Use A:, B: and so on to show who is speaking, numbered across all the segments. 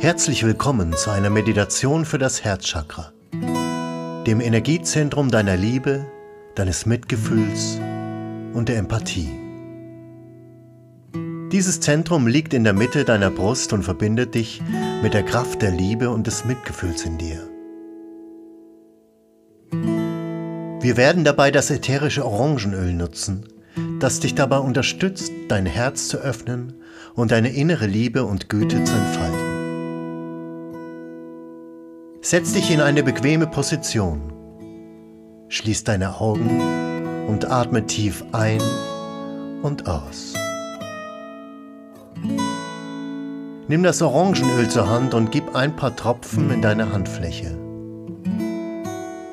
A: Herzlich willkommen zu einer Meditation für das Herzchakra, dem Energiezentrum deiner Liebe, deines Mitgefühls und der Empathie. Dieses Zentrum liegt in der Mitte deiner Brust und verbindet dich mit der Kraft der Liebe und des Mitgefühls in dir. Wir werden dabei das ätherische Orangenöl nutzen, das dich dabei unterstützt, dein Herz zu öffnen und deine innere Liebe und Güte zu entfalten. Setz dich in eine bequeme Position. Schließ deine Augen und atme tief ein und aus. Nimm das Orangenöl zur Hand und gib ein paar Tropfen in deine Handfläche.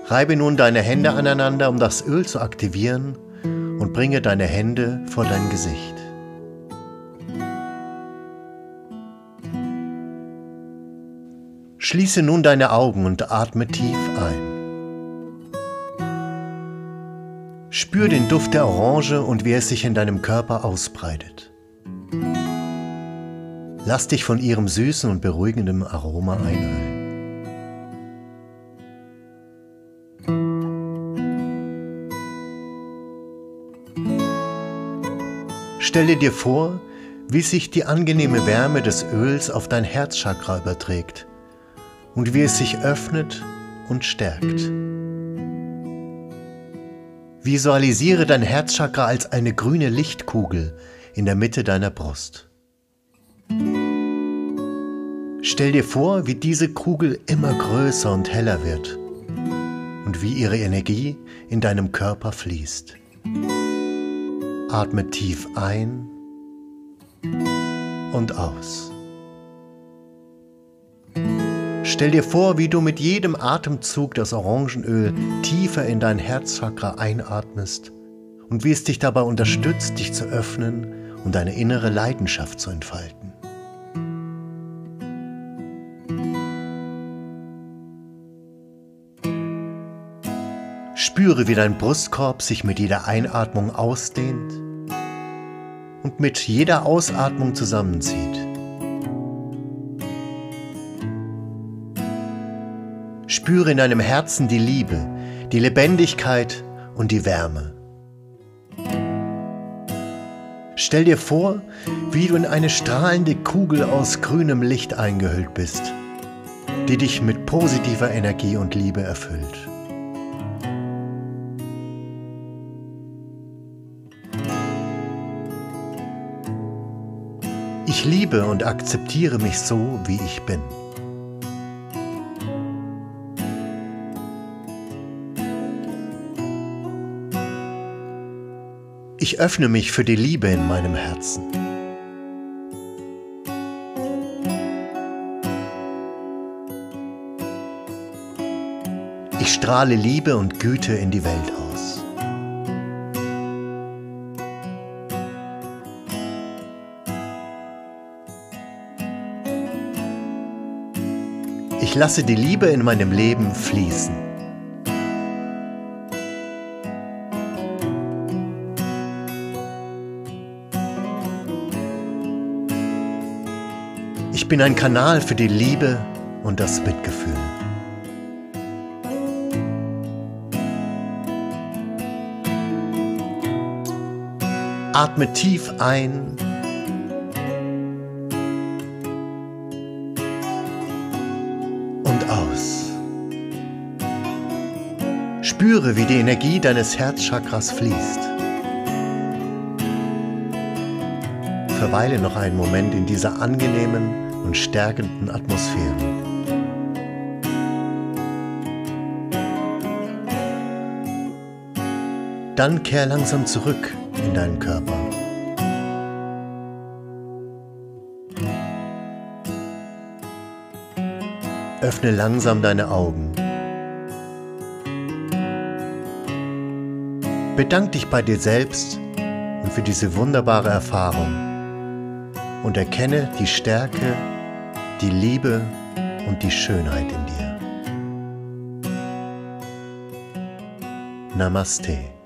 A: Reibe nun deine Hände aneinander, um das Öl zu aktivieren und bringe deine Hände vor dein Gesicht. Schließe nun deine Augen und atme tief ein. Spür den Duft der Orange und wie es sich in deinem Körper ausbreitet. Lass dich von ihrem süßen und beruhigenden Aroma einhüllen. Stelle dir vor, wie sich die angenehme Wärme des Öls auf dein Herzchakra überträgt und wie es sich öffnet und stärkt. Visualisiere dein Herzchakra als eine grüne Lichtkugel in der Mitte deiner Brust. Stell dir vor, wie diese Kugel immer größer und heller wird und wie ihre Energie in deinem Körper fließt. Atme tief ein und aus. Stell dir vor, wie du mit jedem Atemzug das Orangenöl tiefer in dein Herzchakra einatmest und wie es dich dabei unterstützt, dich zu öffnen und deine innere Leidenschaft zu entfalten. Spüre, wie dein Brustkorb sich mit jeder Einatmung ausdehnt und mit jeder Ausatmung zusammenzieht. Spüre in deinem Herzen die Liebe, die Lebendigkeit und die Wärme. Stell dir vor, wie du in eine strahlende Kugel aus grünem Licht eingehüllt bist, die dich mit positiver Energie und Liebe erfüllt. Ich liebe und akzeptiere mich so, wie ich bin. Ich öffne mich für die Liebe in meinem Herzen. Ich strahle Liebe und Güte in die Welt aus. Ich lasse die Liebe in meinem Leben fließen. Ich bin ein Kanal für die Liebe und das Mitgefühl. Atme tief ein und aus. Spüre, wie die Energie deines Herzchakras fließt. Verweile noch einen Moment in dieser angenehmen und stärkenden Atmosphäre. Dann kehr langsam zurück in deinen Körper. Öffne langsam deine Augen. Bedank dich bei dir selbst und für diese wunderbare Erfahrung und erkenne die Stärke, die Liebe und die Schönheit in dir. Namaste.